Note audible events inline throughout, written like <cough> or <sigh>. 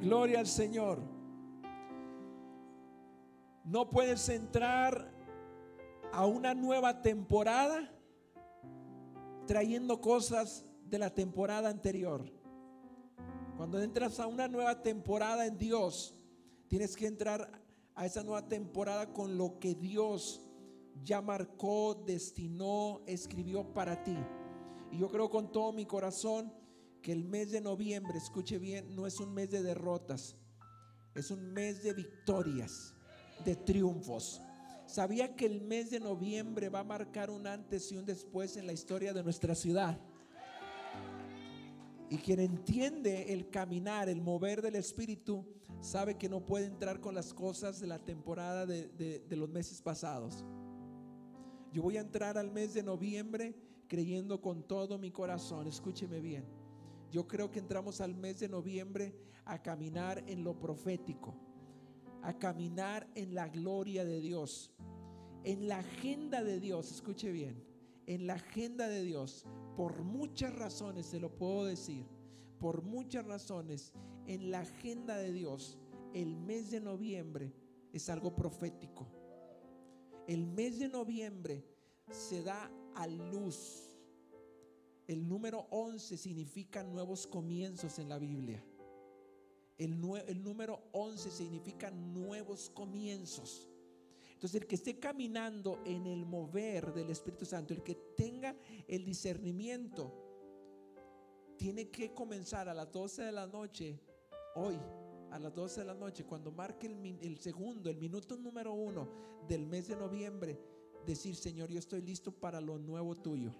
Gloria al Señor. No puedes entrar a una nueva temporada trayendo cosas de la temporada anterior. Cuando entras a una nueva temporada en Dios, tienes que entrar a esa nueva temporada con lo que Dios ya marcó, destinó, escribió para ti. Y yo creo con todo mi corazón que el mes de noviembre, escuche bien, no es un mes de derrotas, es un mes de victorias, de triunfos. ¿Sabía que el mes de noviembre va a marcar un antes y un después en la historia de nuestra ciudad? Y quien entiende el caminar, el mover del Espíritu, sabe que no puede entrar con las cosas de la temporada de, de los meses pasados. Yo voy a entrar al mes de noviembre creyendo con todo mi corazón. Escúcheme bien. Yo creo que entramos al mes de noviembre a caminar en lo profético, a caminar en la gloria de Dios, en la agenda de Dios. Escuche bien, en la agenda de Dios, por muchas razones, se lo puedo decir, por muchas razones, en la agenda de Dios, el mes de noviembre es algo profético. El mes de noviembre se da a luz. El número 11 significa nuevos comienzos en la Biblia. El, número 11 significa nuevos comienzos. Entonces, el que esté caminando en el mover del Espíritu Santo, el que tenga el discernimiento, tiene que comenzar a las 12 de la noche, hoy, a las 12 de la noche, cuando marque el, el segundo, el minuto número uno del mes de noviembre, decir, Señor, yo estoy listo para lo nuevo tuyo.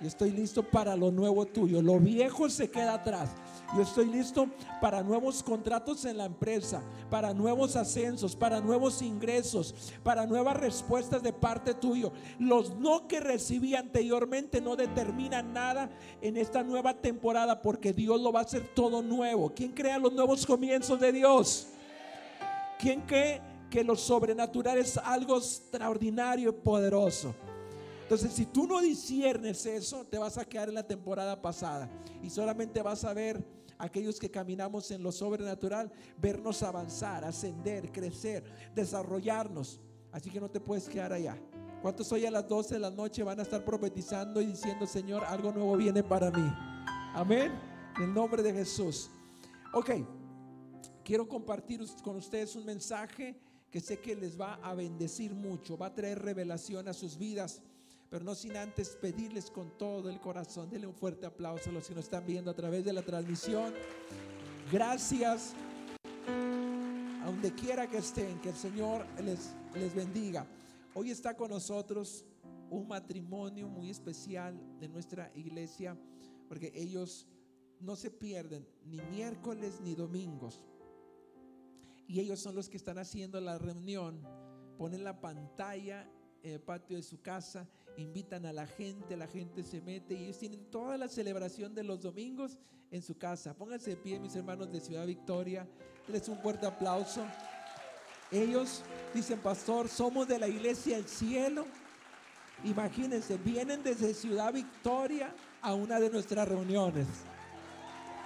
Yo estoy listo para lo nuevo tuyo. Lo viejo se queda atrás. Yo estoy listo para nuevos contratos en la empresa, para nuevos ascensos, para nuevos ingresos, para nuevas respuestas de parte tuyo. Los no que recibí anteriormente no determinan nada en esta nueva temporada porque Dios lo va a hacer todo nuevo. ¿Quién crea los nuevos comienzos de Dios? ¿Quién cree que lo sobrenatural es algo extraordinario y poderoso? Entonces, si tú no disiernes eso, te vas a quedar en la temporada pasada y solamente vas a ver aquellos que caminamos en lo sobrenatural, vernos avanzar, ascender, crecer, desarrollarnos. Así que no te puedes quedar allá. ¿Cuántos hoy a las 12 de la noche van a estar profetizando y diciendo, Señor, algo nuevo viene para mí? Amén. En el nombre de Jesús. Ok, quiero compartir con ustedes un mensaje que sé que les va a bendecir mucho, va a traer revelación a sus vidas pero no sin antes pedirles con todo el corazón, denle un fuerte aplauso a los que nos están viendo a través de la transmisión. Gracias, a donde quiera que estén, que el Señor les, les bendiga. Hoy está con nosotros un matrimonio muy especial de nuestra iglesia, porque ellos no se pierden ni miércoles ni domingos. Y ellos son los que están haciendo la reunión, ponen la pantalla en el patio de su casa invitan a la gente, la gente se mete y ellos tienen toda la celebración de los domingos en su casa. Pónganse de pie, mis hermanos de Ciudad Victoria. Les un fuerte aplauso. Ellos dicen, pastor, somos de la iglesia del cielo. Imagínense, vienen desde Ciudad Victoria a una de nuestras reuniones.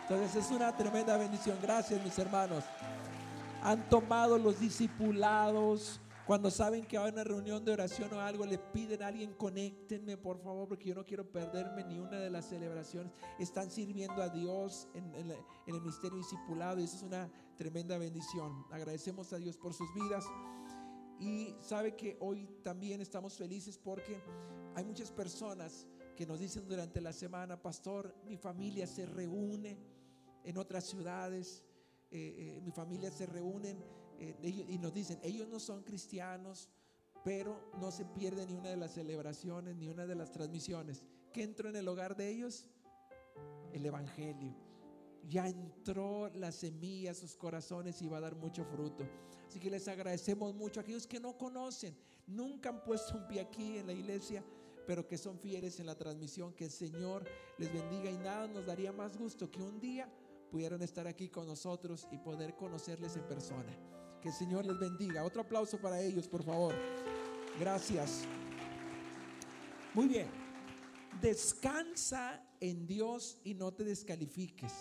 Entonces es una tremenda bendición. Gracias, mis hermanos. Han tomado los discipulados, cuando saben que hay una reunión de oración o algo, le piden a alguien, conéctenme por favor, porque yo no quiero perderme ni una de las celebraciones. Están sirviendo a Dios en, el misterio discipulado y eso es una tremenda bendición. Agradecemos a Dios por sus vidas. Y sabe que hoy también estamos felices porque hay muchas personas que nos dicen durante la semana, pastor, mi familia se reúne en otras ciudades, eh, eh, mi familia se reúne eh, y nos dicen, ellos no son cristianos, pero no se pierde ni una de las celebraciones, ni una de las transmisiones. ¿Qué entró en el hogar de ellos? El Evangelio. Ya entró la semilla a sus corazones y va a dar mucho fruto. Así que les agradecemos mucho a aquellos que no conocen, nunca han puesto un pie aquí en la iglesia, pero que son fieles en la transmisión. Que el Señor les bendiga y nada nos daría más gusto que un día pudieran estar aquí con nosotros y poder conocerles en persona. Que el Señor les bendiga. Otro aplauso para ellos, por favor. Gracias. Muy bien. Descansa en Dios y no te descalifiques.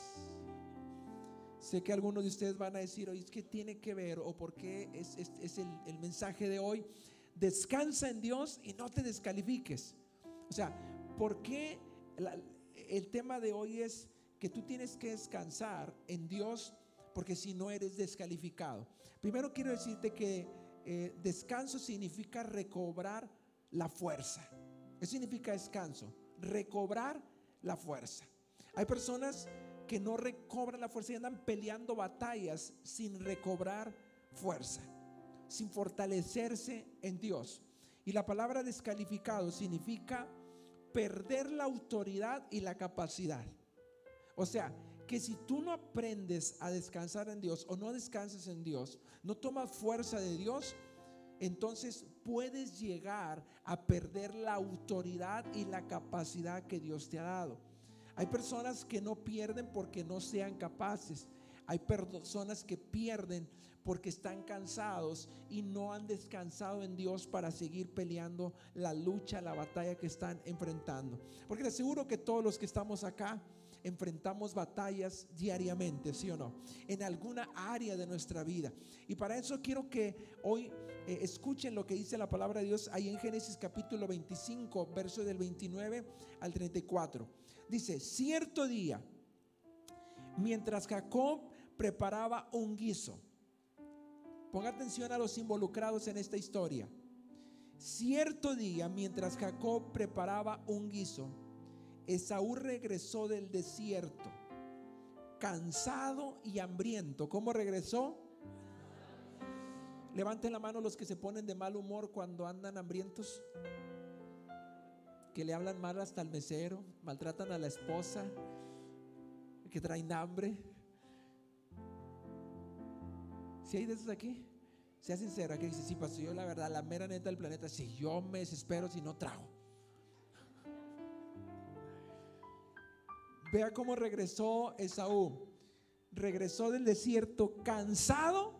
Sé que algunos de ustedes van a decir, oye, es que tiene que ver o por qué es, es, el, el mensaje de hoy. Descansa en Dios y no te descalifiques. O sea, ¿por qué el tema de hoy es que tú tienes que descansar en Dios? Porque si no eres descalificado. Primero quiero decirte que eh, descanso significa recobrar la fuerza. Eso significa descanso, recobrar la fuerza. Hay personas que no recobran la fuerza y andan peleando batallas sin recobrar fuerza, sin fortalecerse en Dios. Y la palabra descalificado significa perder la autoridad y la capacidad. O sea, si tú no aprendes a descansar en Dios o no descansas en Dios, no tomas fuerza de Dios, entonces puedes llegar a perder la autoridad y la capacidad que Dios te ha dado. Hay personas que no pierden porque no sean capaces. Hay personas que pierden porque están cansados y no han descansado en Dios para seguir peleando la lucha, la batalla que están enfrentando. Porque les aseguro que todos los que estamos acá enfrentamos batallas diariamente, ¿sí o no? En alguna área de nuestra vida. Y para eso quiero que hoy eh, escuchen lo que dice la palabra de Dios ahí en Génesis capítulo 25, verso del 29 al 34. Dice, cierto día, mientras Jacob preparaba un guiso, ponga atención a los involucrados en esta historia. Cierto día, mientras Jacob preparaba un guiso, Esaú regresó del desierto, cansado y hambriento. ¿Cómo regresó? Levanten la mano los que se ponen de mal humor cuando andan hambrientos, que le hablan mal hasta al mesero, maltratan a la esposa, que traen hambre. Si hay de esos aquí, sea sincera, que dice, sí, pasó yo la verdad, la mera neta del planeta, si yo me desespero si no trago. Vea cómo regresó Esaú. Regresó del desierto cansado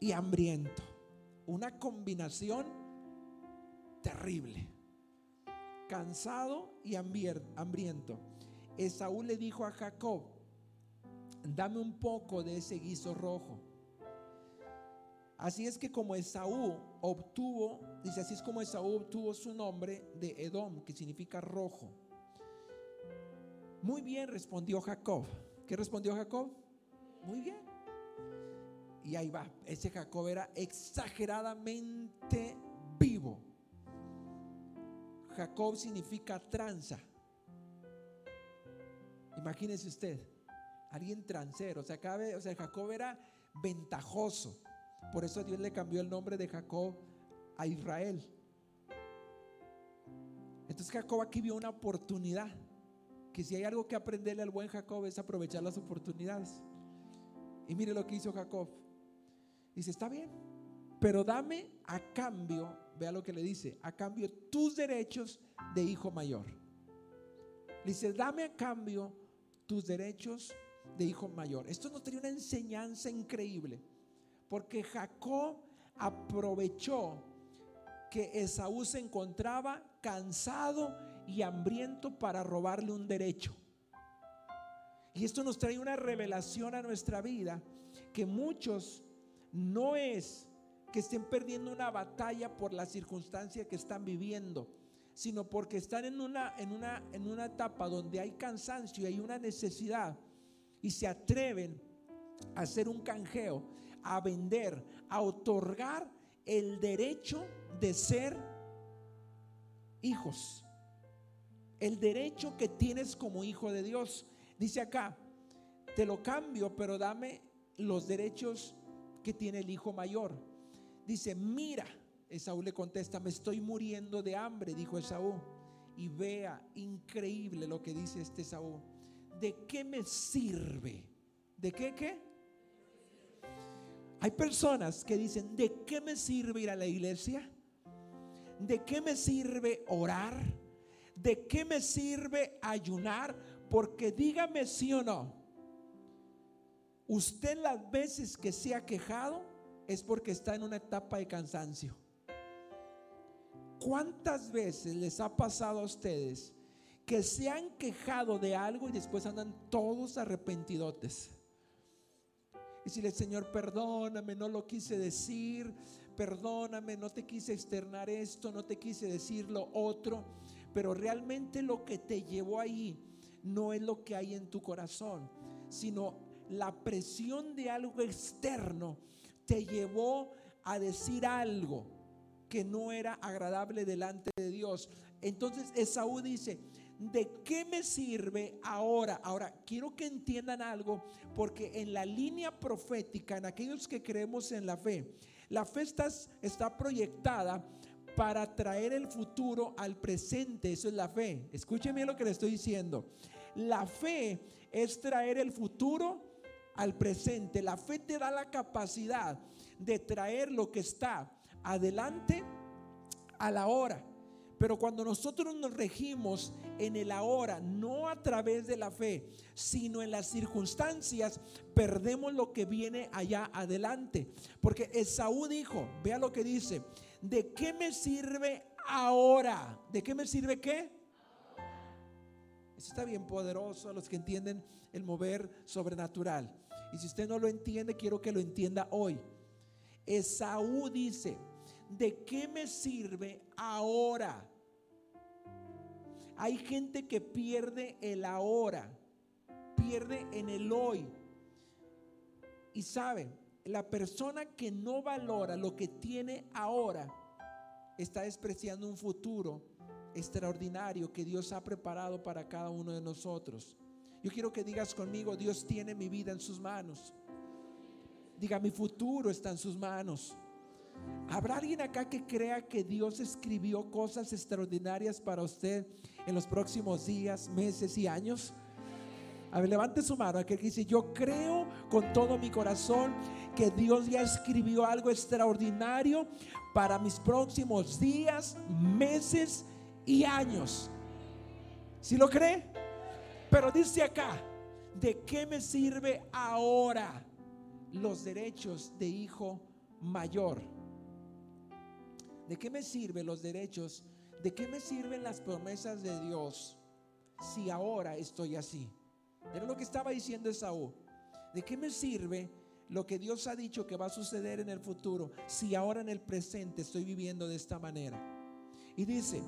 y hambriento. Una combinación terrible. Cansado y hambriento. Esaú le dijo a Jacob, dame un poco de ese guiso rojo. Así es que como Esaú obtuvo, dice así es como Esaú obtuvo su nombre de Edom, que significa rojo. Muy bien, respondió Jacob. ¿Qué respondió Jacob? Muy bien. Y ahí va, ese Jacob era exageradamente vivo. Jacob significa tranza. Imagínese usted, alguien transero. O sea, o sea, Jacob era ventajoso. Por eso Dios le cambió el nombre de Jacob a Israel. Entonces Jacob aquí vio una oportunidad que si hay algo que aprenderle al buen Jacob es aprovechar las oportunidades. Y mire lo que hizo Jacob. Dice, está bien, pero dame a cambio, vea lo que le dice, a cambio tus derechos de hijo mayor. dice, dame a cambio tus derechos de hijo mayor. Esto nos tenía una enseñanza increíble, porque Jacob aprovechó que Esaú se encontraba cansado y hambriento para robarle un derecho. Y esto nos trae una revelación a nuestra vida que muchos no es que estén perdiendo una batalla por la circunstancia que están viviendo, sino porque están en una, en una, en una etapa donde hay cansancio y hay una necesidad y se atreven a hacer un canjeo, a vender, a otorgar el derecho de ser hijos el derecho que tienes como hijo de Dios. Dice acá, te lo cambio, pero dame los derechos que tiene el hijo mayor. Dice, mira, Esaú le contesta, me estoy muriendo de hambre, dijo Esaú. Y vea, increíble lo que dice este Esaú. ¿De qué me sirve? ¿De qué qué? Hay personas que dicen, ¿de qué me sirve ir a la iglesia? ¿De qué me sirve orar? ¿De qué me sirve ayunar? Porque dígame sí o no. Usted las veces que se ha quejado es porque está en una etapa de cansancio. ¿Cuántas veces les ha pasado a ustedes que se han quejado de algo y después andan todos arrepentidotes? Y si el Señor, perdóname, no lo quise decir, perdóname, no te quise externar esto, no te quise decir lo otro, pero realmente lo que te llevó ahí no es lo que hay en tu corazón, sino la presión de algo externo te llevó a decir algo que no era agradable delante de Dios. Entonces Esaú dice, ¿de qué me sirve ahora? Ahora, quiero que entiendan algo, porque en la línea profética, en aquellos que creemos en la fe, la fe está, está proyectada para traer el futuro al presente. Eso es la fe. Escúcheme lo que le estoy diciendo. La fe es traer el futuro al presente. La fe te da la capacidad de traer lo que está adelante a la hora. Pero cuando nosotros nos regimos en el ahora, no a través de la fe, sino en las circunstancias, perdemos lo que viene allá adelante. Porque Esaú dijo, vea lo que dice, ¿de qué me sirve ahora? ¿De qué me sirve qué? Eso está bien poderoso a los que entienden el mover sobrenatural. Y si usted no lo entiende, quiero que lo entienda hoy. Esaú dice, ¿de qué me sirve ahora? Hay gente que pierde el ahora, pierde en el hoy. Y saben, la persona que no valora lo que tiene ahora está despreciando un futuro extraordinario que Dios ha preparado para cada uno de nosotros. Yo quiero que digas conmigo, Dios tiene mi vida en sus manos. Diga, mi futuro está en sus manos. ¿Habrá alguien acá que crea que Dios escribió cosas extraordinarias para usted en los próximos días, meses y años? A ver, levante su mano. Aquel que dice, yo creo con todo mi corazón que Dios ya escribió algo extraordinario para mis próximos días, meses y años. ¿Si lo cree? Pero dice acá, ¿de qué me sirve ahora los derechos de hijo mayor? ¿De qué me sirven los derechos? ¿De qué me sirven las promesas de Dios si ahora estoy así? Era lo que estaba diciendo Esaú. ¿De qué me sirve lo que Dios ha dicho que va a suceder en el futuro si ahora en el presente estoy viviendo de esta manera? Y dice,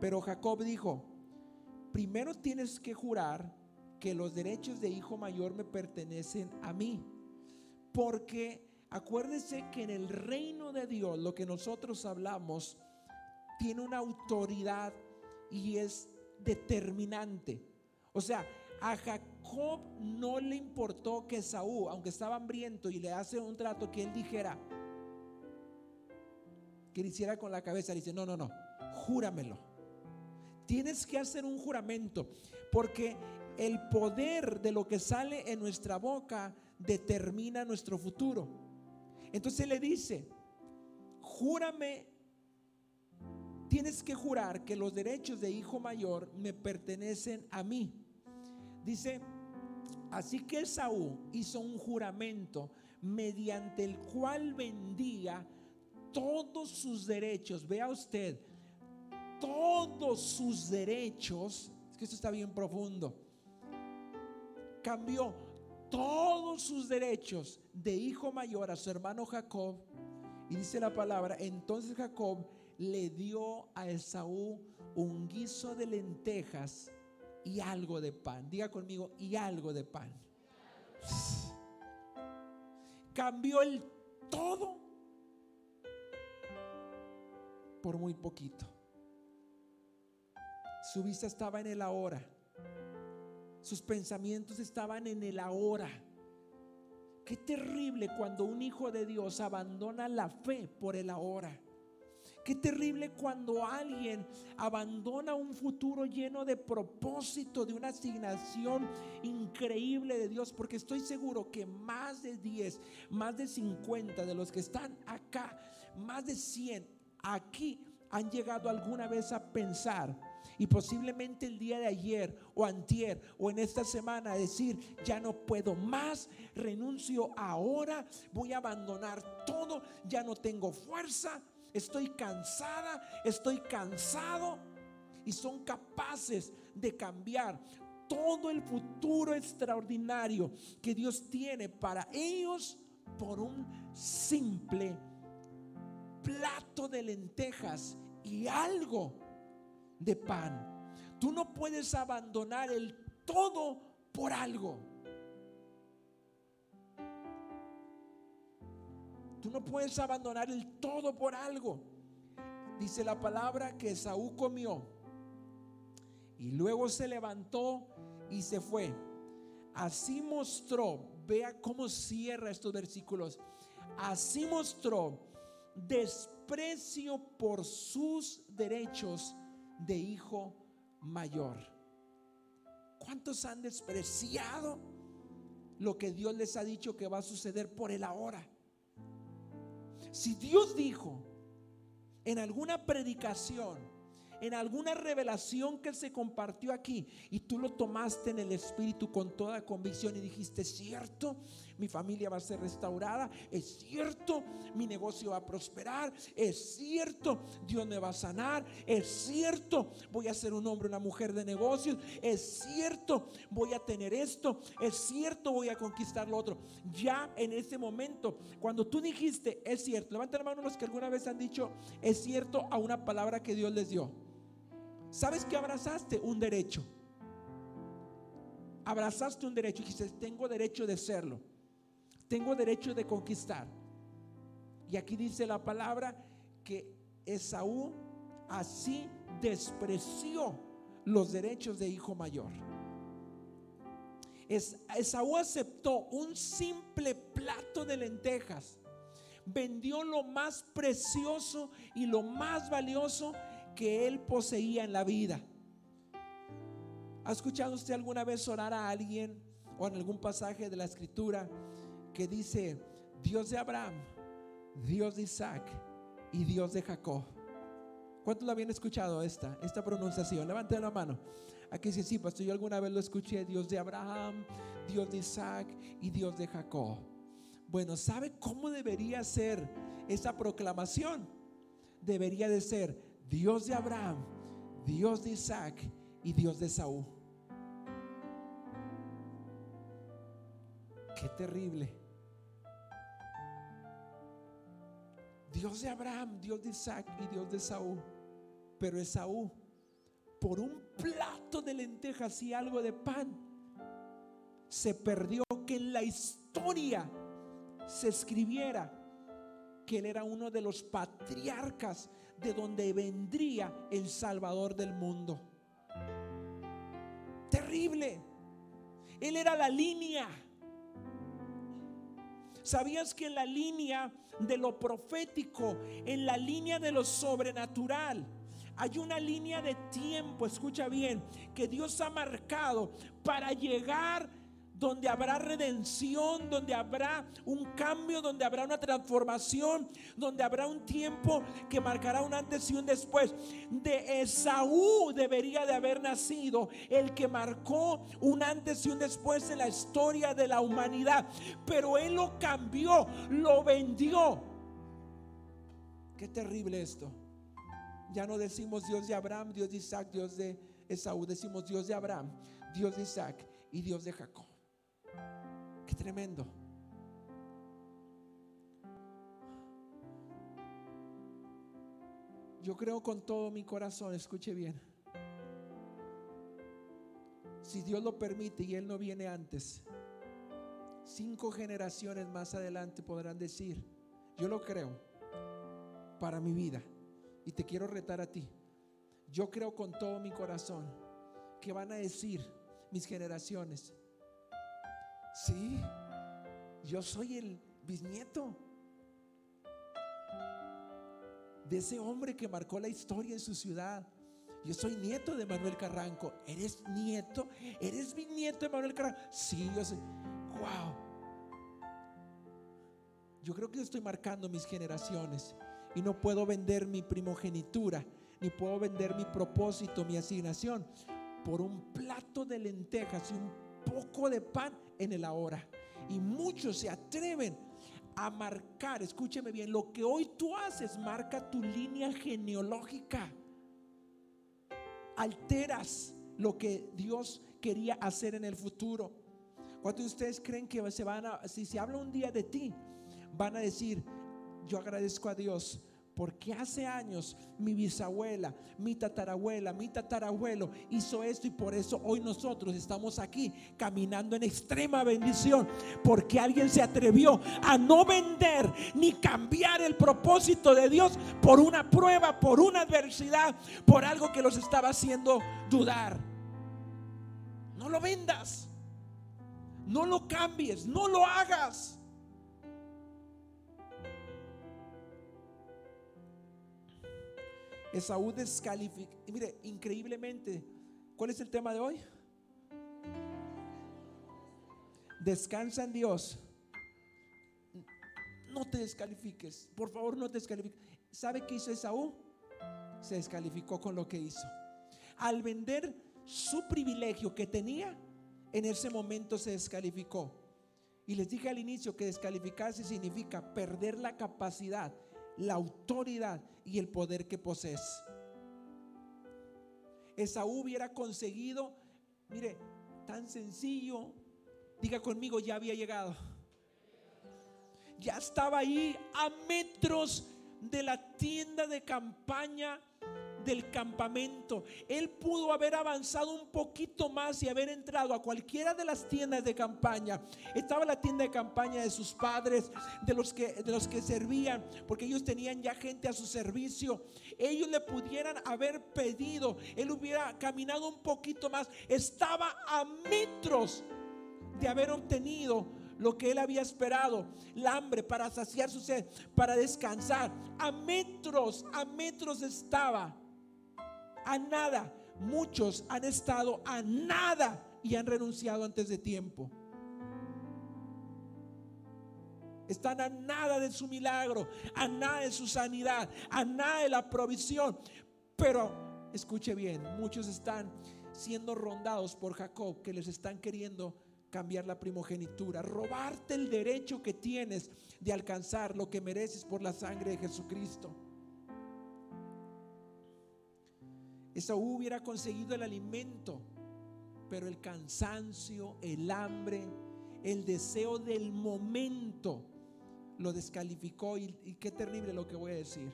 pero Jacob dijo, primero tienes que jurar que los derechos de hijo mayor me pertenecen a mí. Porque acuérdese que en el reino de Dios lo que nosotros hablamos tiene una autoridad y es determinante. O sea, a Jacob no le importó que Saúl, aunque estaba hambriento y le hace un trato que él dijera, que le hiciera con la cabeza, dice, no, no, no, júramelo. Tienes que hacer un juramento, porque el poder de lo que sale en nuestra boca determina nuestro futuro. Entonces le dice, júrame, tienes que jurar que los derechos de hijo mayor me pertenecen a mí. Dice, así que Saúl hizo un juramento mediante el cual vendía todos sus derechos. Vea usted, todos sus derechos, es que esto está bien profundo, cambió todos sus derechos de hijo mayor a su hermano Jacob. Y dice la palabra, entonces Jacob le dio a Esaú un guiso de lentejas y algo de pan. Diga conmigo, y algo de pan. Cambió el todo por muy poquito. Su vista estaba en el ahora. Sus pensamientos estaban en el ahora. Qué terrible cuando un hijo de Dios abandona la fe por el ahora. Qué terrible cuando alguien abandona un futuro lleno de propósito, de una asignación increíble de Dios, porque estoy seguro que más de 10, más de 50 de los que están acá, más de 100 aquí han llegado alguna vez a pensar y posiblemente el día de ayer o antier o en esta semana decir, ya no puedo más, renuncio ahora, voy a abandonar todo, ya no tengo fuerza, estoy cansada, estoy cansado y son capaces de cambiar todo el futuro extraordinario que Dios tiene para ellos por un simple plato de lentejas y algo de pan. Tú no puedes abandonar el todo por algo. Tú no puedes abandonar el todo por algo. Dice la palabra que Saúl comió y luego se levantó y se fue. Así mostró, vea cómo cierra estos versículos. Así mostró desprecio por sus derechos de hijo mayor. ¿Cuántos han despreciado lo que Dios les ha dicho que va a suceder por el ahora? Si Dios dijo en alguna predicación, en alguna revelación que se compartió aquí y tú lo tomaste en el Espíritu con toda convicción y dijiste, cierto, mi familia va a ser restaurada, es cierto, mi negocio va a prosperar, es cierto, Dios me va a sanar, es cierto, voy a ser un hombre, una mujer de negocios, es cierto, voy a tener esto, es cierto, voy a conquistar lo otro. Ya en ese momento, cuando tú dijiste, es cierto, levanta la mano los que alguna vez han dicho, es cierto a una palabra que Dios les dio. ¿Sabes que abrazaste? Un derecho. Abrazaste un derecho y dijiste, tengo derecho de serlo. Tengo derecho de conquistar. Y aquí dice la palabra que Esaú así despreció los derechos de hijo mayor. Esaú aceptó un simple plato de lentejas, vendió lo más precioso y lo más valioso que él poseía en la vida. ¿Ha escuchado usted alguna vez orar a alguien o en algún pasaje de la escritura que dice Dios de Abraham, Dios de Isaac y Dios de Jacob? ¿Cuántos lo habían escuchado esta, esta pronunciación? Levanten la mano. Aquí dice, sí, pastor, yo alguna vez lo escuché, Dios de Abraham, Dios de Isaac y Dios de Jacob. Bueno, ¿sabe cómo debería ser esa proclamación? Debería de ser, Dios de Abraham, Dios de Isaac y Dios de Saúl. Qué terrible. Dios de Abraham, Dios de Isaac y Dios de Saúl. Pero Esaú, por un plato de lentejas y algo de pan, se perdió que en la historia se escribiera que él era uno de los patriarcas de donde vendría el Salvador del mundo. Terrible. Él era la línea. ¿Sabías que en la línea de lo profético, en la línea de lo sobrenatural, hay una línea de tiempo, escucha bien, que Dios ha marcado para llegar donde habrá redención, donde habrá un cambio, donde habrá una transformación, donde habrá un tiempo que marcará un antes y un después. De Esaú debería de haber nacido el que marcó un antes y un después en la historia de la humanidad. Pero él lo cambió, lo vendió. Qué terrible esto. Ya no decimos Dios de Abraham, Dios de Isaac, Dios de Esaú. Decimos Dios de Abraham, Dios de Isaac y Dios de Jacob. Tremendo. Yo creo con todo mi corazón, escuche bien. Si Dios lo permite y Él no viene antes, cinco generaciones más adelante podrán decir, yo lo creo para mi vida. Y te quiero retar a ti. Yo creo con todo mi corazón que van a decir mis generaciones, Sí, yo soy el bisnieto de ese hombre que marcó la historia en su ciudad. Yo soy nieto de Manuel Carranco. ¿Eres nieto? ¿Eres bisnieto de Manuel Carranco? Sí, yo soy. Wow. Yo creo que estoy marcando mis generaciones y no puedo vender mi primogenitura, ni puedo vender mi propósito, mi asignación por un plato de lentejas y un poco de pan en el ahora. Y muchos se atreven a marcar, escúcheme bien, lo que hoy tú haces marca tu línea genealógica. Alteras lo que Dios quería hacer en el futuro. ¿Cuántos de ustedes creen que se van a, si se habla un día de ti, van a decir, yo agradezco a Dios porque hace años mi bisabuela, mi tatarabuela, mi tatarabuelo hizo esto y por eso hoy nosotros estamos aquí caminando en extrema bendición. Porque alguien se atrevió a no vender ni cambiar el propósito de Dios por una prueba, por una adversidad, por algo que los estaba haciendo dudar. No lo vendas. No lo cambies, no lo hagas. Esaú descalificó. Mire, increíblemente, ¿cuál es el tema de hoy? Descansa en Dios. No te descalifiques. Por favor, no te descalifiques. ¿Sabe qué hizo Esaú? Se descalificó con lo que hizo. Al vender su privilegio que tenía, en ese momento se descalificó. Y les dije al inicio que descalificarse significa perder la capacidad la autoridad y el poder que posees. Esaú hubiera conseguido, mire, tan sencillo, diga conmigo, ya había llegado. Ya estaba ahí a metros de la tienda de campaña del campamento. Él pudo haber avanzado un poquito más y haber entrado a cualquiera de las tiendas de campaña. Estaba la tienda de campaña de sus padres, de los que, de los que servían, porque ellos tenían ya gente a su servicio. Ellos le pudieran haber pedido, él hubiera caminado un poquito más. Estaba a metros de haber obtenido lo que él había esperado, el hambre para saciar su sed, para descansar. A metros, a metros estaba a nada. Muchos han estado a nada y han renunciado antes de tiempo. Están a nada de su milagro, a nada de su sanidad, a nada de la provisión. Pero, escuche bien, muchos están siendo rondados por Jacob, que les están queriendo cambiar la primogenitura, robarte el derecho que tienes de alcanzar lo que mereces por la sangre de Jesucristo. Esaú hubiera conseguido el alimento, pero el cansancio, el hambre, el deseo del momento lo descalificó. Y, qué terrible lo que voy a decir.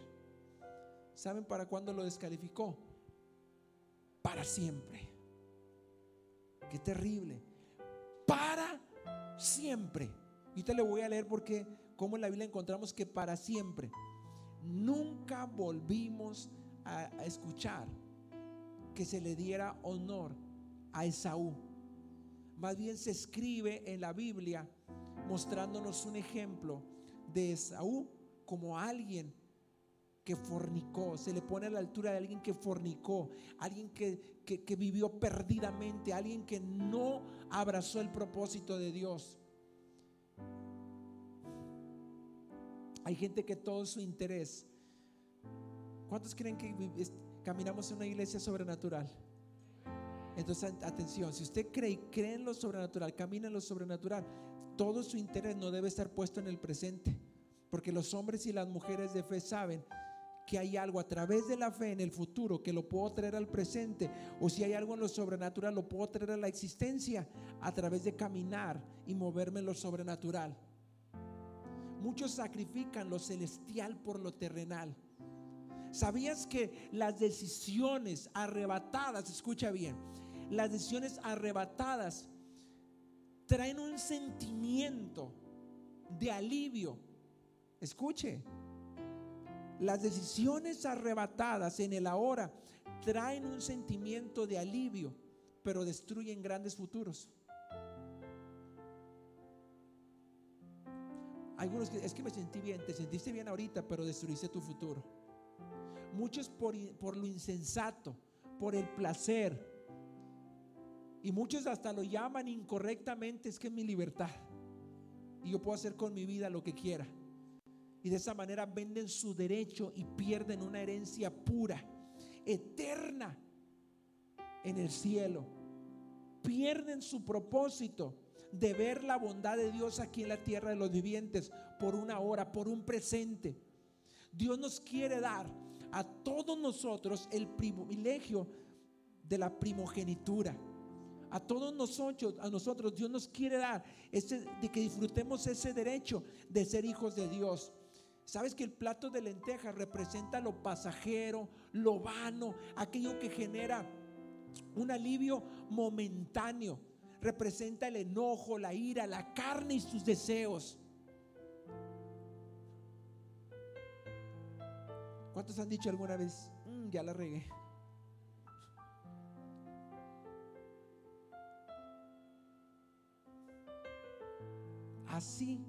¿Saben para cuándo lo descalificó? Para siempre. Qué terrible. Para siempre. Y te le voy a leer porque como en la Biblia encontramos que para siempre. Nunca volvimos a escuchar que se le diera honor a Esaú. Más bien se escribe en la Biblia mostrándonos un ejemplo de Esaú como alguien que fornicó, se le pone a la altura de alguien que fornicó, alguien que, que, vivió perdidamente, alguien que no abrazó el propósito de Dios. Hay gente que todo su interés. ¿Cuántos creen que caminamos en una iglesia sobrenatural. Entonces, atención, si usted cree cree en lo sobrenatural, camina en lo sobrenatural, todo su interés no debe estar puesto en el presente, porque los hombres y las mujeres de fe saben que hay algo a través de la fe en el futuro que lo puedo traer al presente, o si hay algo en lo sobrenatural, lo puedo traer a la existencia a través de caminar y moverme en lo sobrenatural. Muchos sacrifican lo celestial por lo terrenal. ¿Sabías que las decisiones arrebatadas, escucha bien, las decisiones arrebatadas traen un sentimiento de alivio? Escuche, las decisiones arrebatadas en el ahora traen un sentimiento de alivio, pero destruyen grandes futuros. Algunos que es que me sentí bien, te sentiste bien ahorita, pero destruiste tu futuro muchos por, por lo insensato, por el placer. Y muchos hasta lo llaman incorrectamente, es que es mi libertad. Y yo puedo hacer con mi vida lo que quiera. Y de esa manera venden su derecho y pierden una herencia pura, eterna en el cielo. Pierden su propósito de ver la bondad de Dios aquí en la tierra de los vivientes por una hora, por un presente. Dios nos quiere dar a todos nosotros el privilegio de la primogenitura. A todos nosotros, a nosotros Dios nos quiere dar ese, de que disfrutemos ese derecho de ser hijos de Dios. Sabes que el plato de lentejas representa lo pasajero, lo vano, aquello que genera un alivio momentáneo. Representa el enojo, la ira, la carne y sus deseos. ¿Cuántos han dicho alguna vez, mm, ya la regué? Así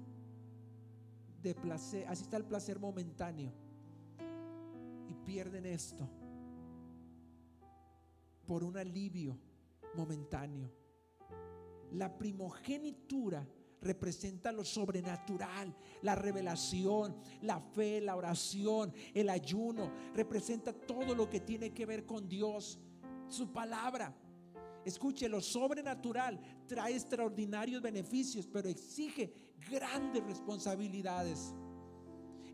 de placer, así está el placer momentáneo. Y pierden esto por un alivio momentáneo. La primogenitura representa lo sobrenatural, la revelación, la fe, la oración, el ayuno, representa todo lo que tiene que ver con Dios, su palabra. Escuche, lo sobrenatural trae extraordinarios beneficios, pero exige grandes responsabilidades.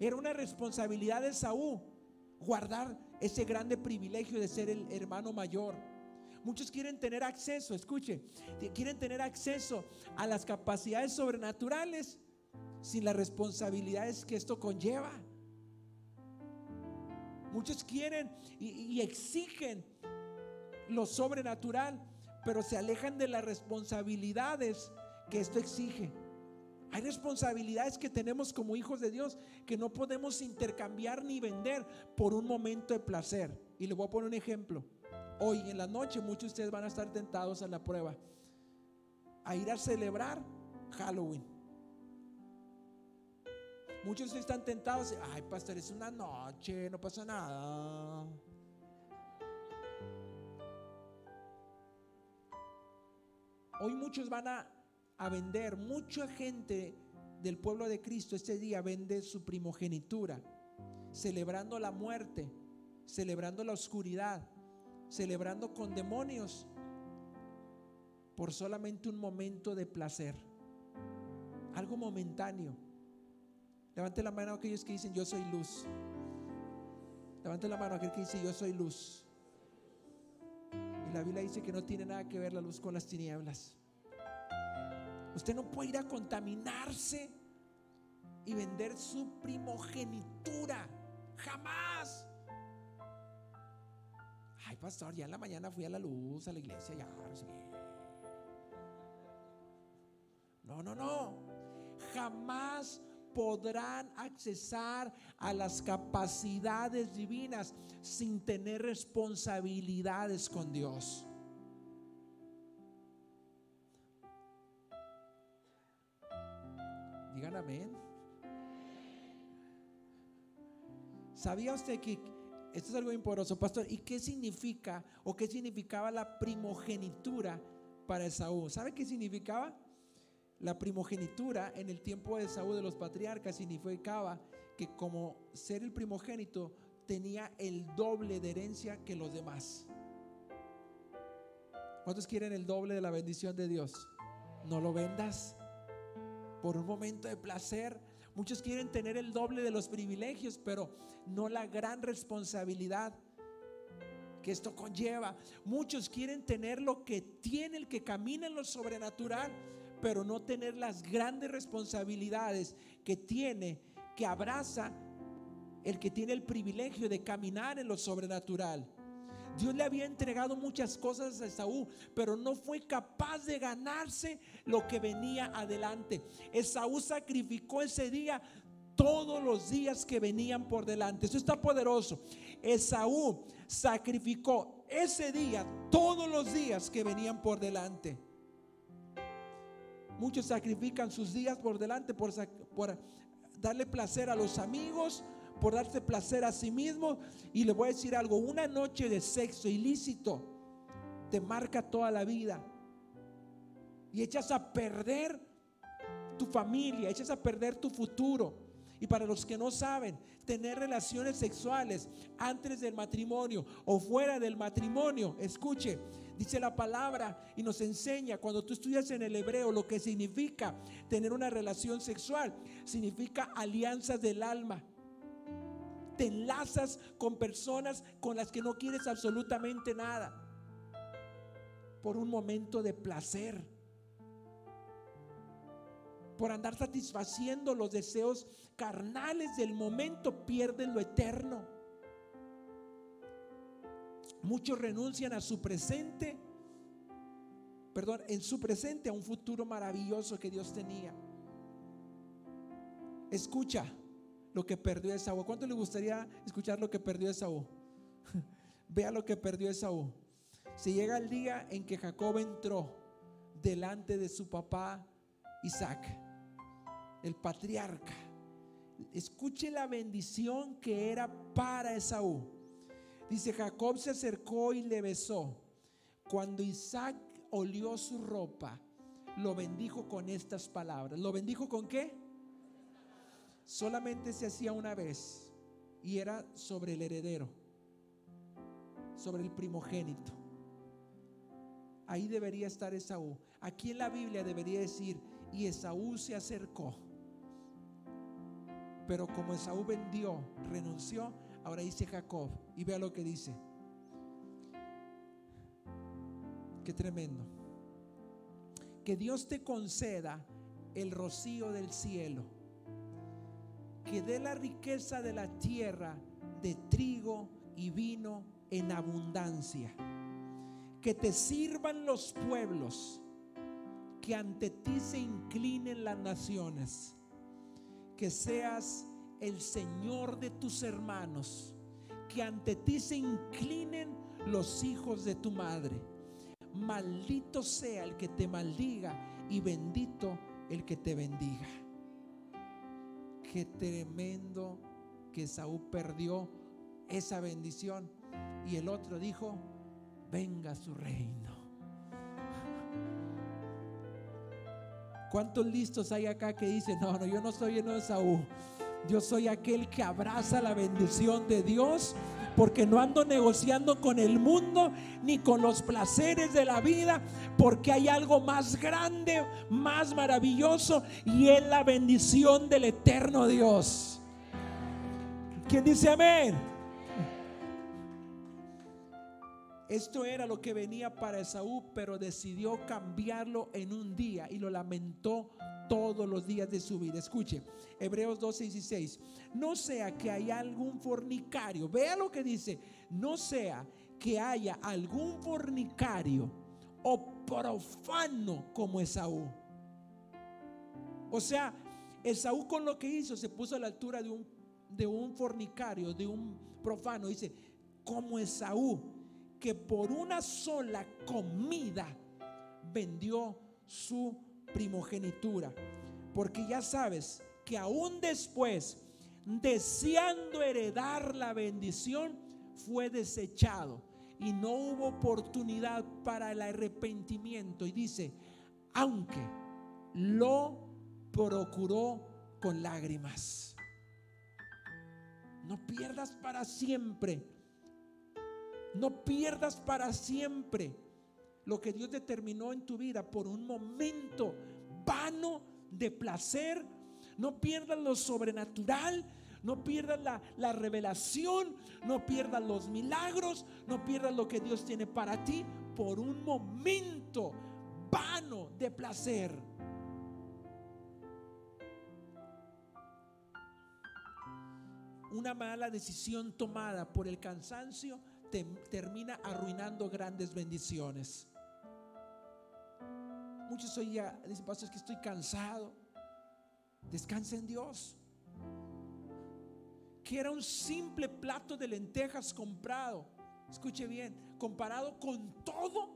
Era una responsabilidad de Saúl guardar ese grande privilegio de ser el hermano mayor. Muchos quieren tener acceso, escuche, quieren tener acceso a las capacidades sobrenaturales sin las responsabilidades que esto conlleva. Muchos quieren y, y exigen lo sobrenatural, pero se alejan de las responsabilidades que esto exige. Hay responsabilidades que tenemos como hijos de Dios que no podemos intercambiar ni vender por un momento de placer. Y le voy a poner un ejemplo. Hoy en la noche muchos de ustedes van a estar tentados a la prueba a ir a celebrar Halloween. Muchos están tentados, ay pastor, es una noche, no pasa nada. Hoy muchos van a a vender. Mucha gente del pueblo de Cristo este día vende su primogenitura, celebrando la muerte, celebrando la oscuridad, celebrando con demonios por solamente un momento de placer, algo momentáneo. Levante la mano a aquellos que dicen yo soy luz. Levante la mano a aquel que dice yo soy luz. Y la Biblia dice que no tiene nada que ver la luz con las tinieblas. Usted no puede ir a contaminarse y vender su primogenitura. Jamás. Pastor, ya en la mañana fui a la luz, a la iglesia, ya. No, no, no. Jamás podrán accesar a las capacidades divinas sin tener responsabilidades con Dios. Digan amén. ¿Sabía usted que esto es algo importante, pastor? ¿Y qué significa o qué significaba la primogenitura para Esaú? ¿Sabe qué significaba? La primogenitura en el tiempo de Esaú de los patriarcas significaba que como ser el primogénito tenía el doble de herencia que los demás. ¿Cuántos quieren el doble de la bendición de Dios? No lo vendas por un momento de placer. Muchos quieren tener el doble de los privilegios, pero no la gran responsabilidad que esto conlleva. Muchos quieren tener lo que tiene el que camina en lo sobrenatural, pero no tener las grandes responsabilidades que tiene, que abraza el que tiene el privilegio de caminar en lo sobrenatural. Dios le había entregado muchas cosas a Esaú, pero no fue capaz de ganarse lo que venía adelante. Esaú sacrificó ese día todos los días que venían por delante. Eso está poderoso. Esaú sacrificó ese día todos los días que venían por delante. Muchos sacrifican sus días por delante por, por darle placer a los amigos, por darse placer a sí mismo. Y le voy a decir algo, una noche de sexo ilícito te marca toda la vida. Y echas a perder tu familia, echas a perder tu futuro. Y para los que no saben, tener relaciones sexuales antes del matrimonio o fuera del matrimonio, escuche, dice la palabra y nos enseña cuando tú estudias en el hebreo lo que significa tener una relación sexual, significa alianzas del alma te enlazas con personas con las que no quieres absolutamente nada. por un momento de placer, por andar satisfaciendo los deseos carnales del momento, pierden lo eterno. Muchos renuncian a su presente, perdón, en su presente a un futuro maravilloso que Dios tenía. Escucha lo que perdió Esaú. ¿Cuánto le gustaría escuchar lo que perdió Esaú? <laughs> Vea lo que perdió Esaú. Se llega el día en que Jacob entró delante de su papá Isaac, el patriarca. Escuche la bendición que era para Esaú. Dice, Jacob se acercó y le besó. Cuando Isaac olió su ropa, lo bendijo con estas palabras. ¿Lo bendijo con qué? Solamente se hacía una vez y era sobre el heredero, sobre el primogénito. Ahí debería estar Esaú. Aquí en la Biblia debería decir, y Esaú se acercó. Pero como Esaú vendió, renunció, Ahora dice Jacob y vea lo que dice. Qué tremendo. Que Dios te conceda el rocío del cielo. Que dé la riqueza de la tierra de trigo y vino en abundancia. Que te sirvan los pueblos. Que ante ti se inclinen las naciones. Que seas el Señor de tus hermanos, que ante ti se inclinen los hijos de tu madre. Maldito sea el que te maldiga y bendito el que te bendiga. Qué tremendo que Saúl perdió esa bendición y el otro dijo, venga su reino. ¿Cuántos listos hay acá que dicen, no, no, yo no soy lleno de Saúl? Yo soy aquel que abraza la bendición de Dios porque no ando negociando con el mundo ni con los placeres de la vida, porque hay algo más grande, más maravilloso y es la bendición del eterno Dios. ¿Quién dice amén? Esto era lo que venía para Esaú, pero decidió cambiarlo en un día y lo lamentó todos los días de su vida. Escuche, Hebreos 12 y 16. No sea que haya algún fornicario, vea lo que dice, no sea que haya algún fornicario o profano como Esaú. O sea, Esaú con lo que hizo se puso a la altura de un, de un fornicario, de un profano. Dice, como Esaú, que por una sola comida vendió su primogenitura. Porque ya sabes que aún después, deseando heredar la bendición, fue desechado y no hubo oportunidad para el arrepentimiento. Y dice, aunque lo procuró con lágrimas. No pierdas para siempre. No pierdas para siempre lo que Dios determinó en tu vida por un momento vano de placer. No pierdas lo sobrenatural. No pierdas la, la, revelación, no pierdas los milagros, no pierdas lo que Dios tiene para ti por un momento vano de placer. Una mala decisión tomada por el cansancio termina arruinando grandes bendiciones. Muchos hoy ya dicen, pastor, es que estoy cansado. Descansa en Dios. Que era un simple plato de lentejas comprado. Escuche bien, comparado con todo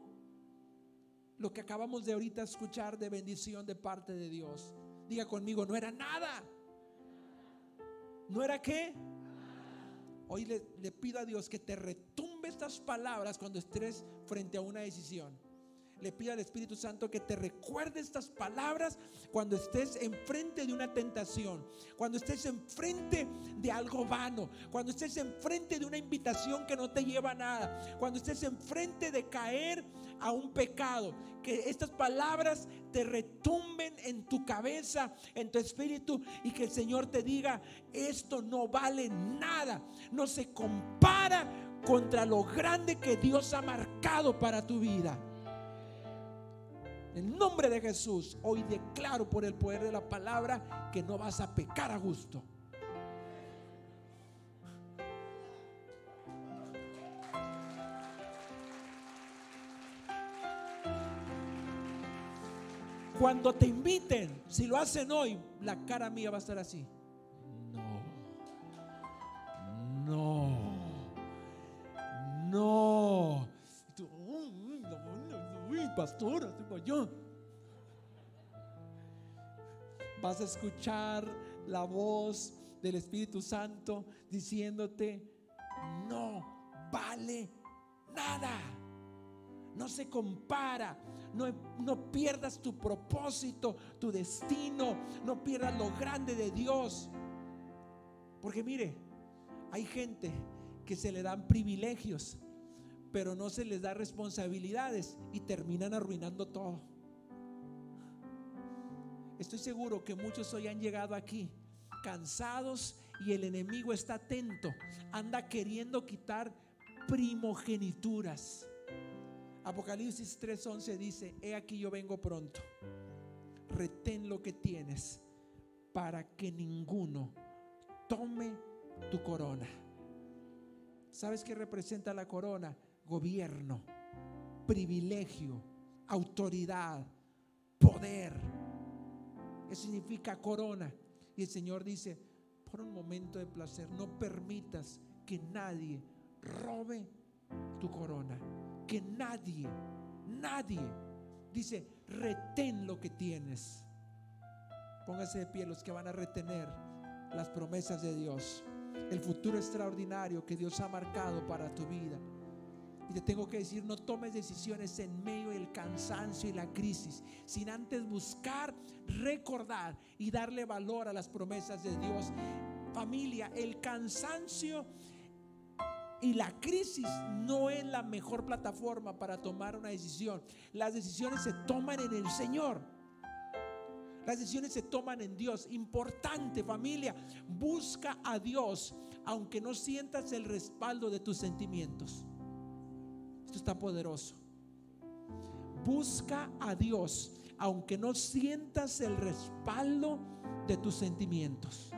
lo que acabamos de ahorita escuchar de bendición de parte de Dios. Diga conmigo, no era nada. ¿No era qué? Hoy le, le pido a Dios que te retumbe estas palabras cuando estés frente a una decisión. Le pido al Espíritu Santo que te recuerde estas palabras cuando estés enfrente de una tentación, cuando estés enfrente de algo vano, cuando estés enfrente de una invitación que no te lleva a nada, cuando estés enfrente de caer a un pecado, que estas palabras te retumben en tu cabeza, en tu espíritu y que el Señor te diga, esto no vale nada, no se compara contra lo grande que Dios ha marcado para tu vida. En nombre de Jesús, hoy declaro por el poder de la palabra que no vas a pecar a gusto. Cuando te inviten, si lo hacen hoy, la cara mía va a estar así. No. No. No. Uy, pastor, yo. Vas a escuchar la voz del Espíritu Santo diciéndote, no vale nada. No se compara no, pierdas tu propósito, tu destino. No pierdas lo grande de Dios. Porque mire, hay gente que se le dan privilegios, pero no se les da responsabilidades y terminan arruinando todo. Estoy seguro que muchos hoy han llegado aquí cansados y el enemigo está atento, anda queriendo quitar primogenituras. Apocalipsis 3:11 dice, he aquí yo vengo pronto. Retén lo que tienes para que ninguno tome tu corona. ¿Sabes qué representa la corona? Gobierno, privilegio, autoridad, poder. Eso significa corona. Y el Señor dice, por un momento de placer, no permitas que nadie robe tu corona que nadie, nadie, dice, retén lo que tienes. Póngase de pie los que van a retener las promesas de Dios, el futuro extraordinario que Dios ha marcado para tu vida. Y te tengo que decir, no tomes decisiones en medio del cansancio y la crisis, sin antes buscar, recordar y darle valor a las promesas de Dios. Familia, el cansancio y la crisis no es la mejor plataforma para tomar una decisión. Las decisiones se toman en el Señor. Las decisiones se toman en Dios. Importante familia, busca a Dios aunque no sientas el respaldo de tus sentimientos. Esto está poderoso. Busca a Dios aunque no sientas el respaldo de tus sentimientos.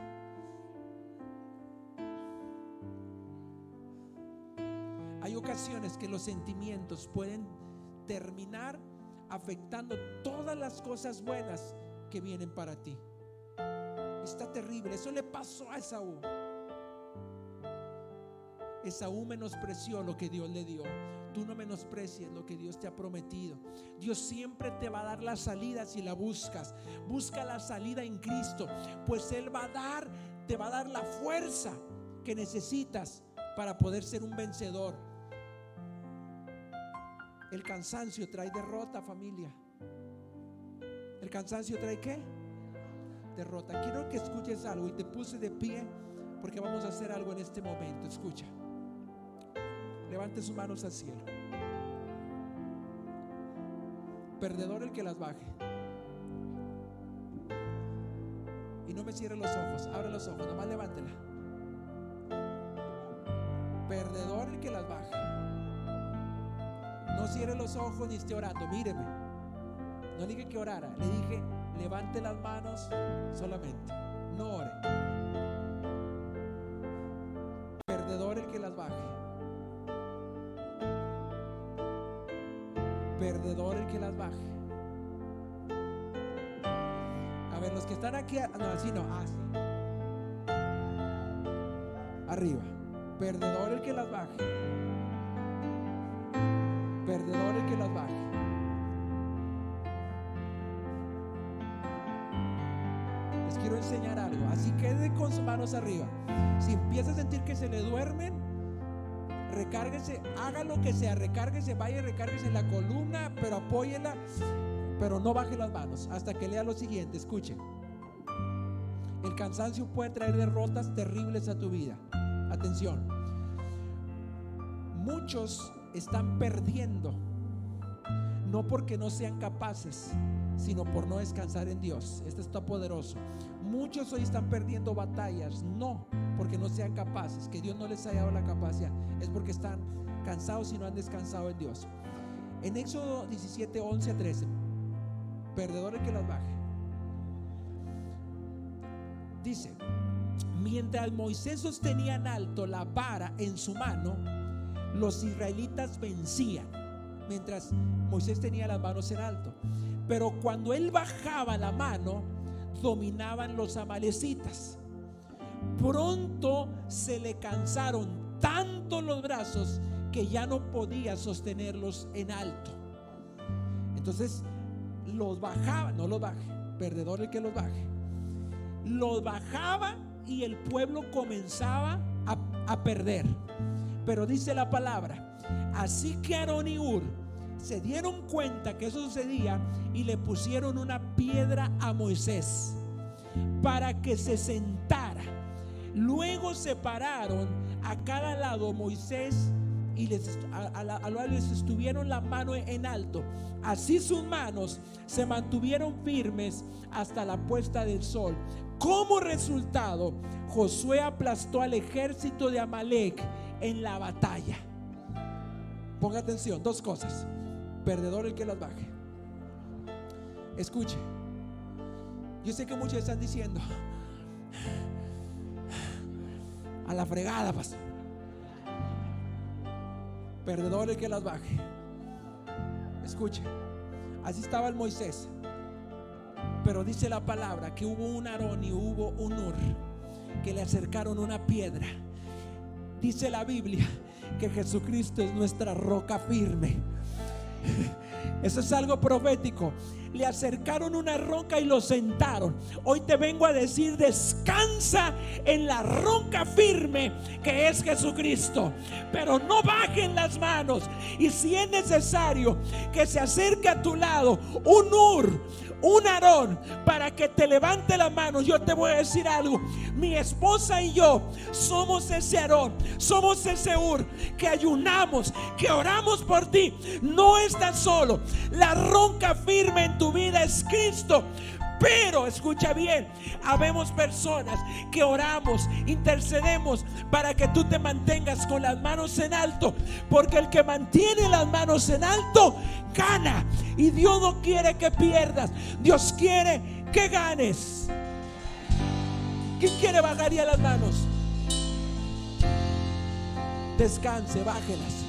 Hay ocasiones que los sentimientos pueden terminar afectando todas las cosas buenas que vienen para ti. Está terrible. Eso le pasó a Esaú. Esaú menospreció lo que Dios le dio. Tú no menosprecies lo que Dios te ha prometido. Dios siempre te va a dar la salida si la buscas. Busca la salida en Cristo, pues Él va a dar, te va a dar la fuerza que necesitas para poder ser un vencedor. El cansancio trae derrota, familia. ¿El cansancio trae qué? Derrota. Quiero que escuches algo y te puse de pie porque vamos a hacer algo en este momento. Escucha. Levante sus manos al cielo. Perdedor el que las baje. Y no me cierre los ojos. Abre los ojos. Nomás levántela. Perdedor el que las baje. No cierre los ojos ni esté orando. Míreme. No dije que orara. Le dije, levante las manos solamente. No ore. Perdedor el que las baje. Perdedor el que las baje. A ver, los que están aquí, no, así no, así. Arriba. Perdedor el que las baje enseñar algo. Así quede con sus manos arriba. Si empieza a sentir que se le duermen, recárguese, haga lo que sea, recárguese, vaya recárguese la columna, pero apóyela, pero no baje las manos hasta que lea lo siguiente. Escuchen. El cansancio puede traer derrotas terribles a tu vida. Atención. Muchos están perdiendo, no porque no sean capaces, sino por no descansar en Dios. Este está poderoso. Muchos hoy están perdiendo batallas, no porque no sean capaces, que Dios no les haya dado la capacidad, es porque están cansados y no han descansado en Dios. En Éxodo 17, 11 a 13, Perdedor el que las baje. Dice, mientras Moisés sostenía en alto la vara en su mano, los israelitas vencían. Mientras Moisés tenía las manos en alto. Pero cuando él bajaba la mano, dominaban los amalecitas. Pronto se le cansaron tanto los brazos que ya no podía sostenerlos en alto. Entonces los bajaba, no los baje, perdedor el que los baje. Los bajaba y el pueblo comenzaba a, perder. Pero dice la palabra, así que Aarón y Ur se dieron cuenta que eso sucedía y le pusieron una piedra a Moisés para que se sentara. Luego separaron a cada lado Moisés y les, a, les estuvieron la mano en alto. Así sus manos se mantuvieron firmes hasta la puesta del sol. Como resultado, Josué aplastó al ejército de Amalek en la batalla. Ponga atención, dos cosas. Perdedor el que las baje. Escuche. Yo sé que muchos están diciendo, a la fregada, pastor. Perdedor el que las baje. Escuche, así estaba el Moisés. Pero dice la palabra que hubo un Aarón y hubo un Ur que le acercaron una piedra. Dice la Biblia que Jesucristo es nuestra roca firme. <laughs> Eso es algo profético le acercaron una roca y lo sentaron. Hoy te vengo a decir, descansa en la roca firme que es Jesucristo. Pero no bajen las manos. Y si es necesario que se acerque a tu lado un Ur, un Aarón para que te levante la mano. Yo te voy a decir algo. Mi esposa y yo somos ese Aarón, somos ese Ur que ayunamos, que oramos por ti. No estás solo. La ronca firme en tu vida es Cristo. Pero escucha bien, habemos personas que oramos, intercedemos para que tú te mantengas con las manos en alto, porque el que mantiene las manos en alto gana. Y Dios no quiere que pierdas, Dios quiere que ganes. ¿Quién quiere bajar ya las manos? Descanse, bájelas.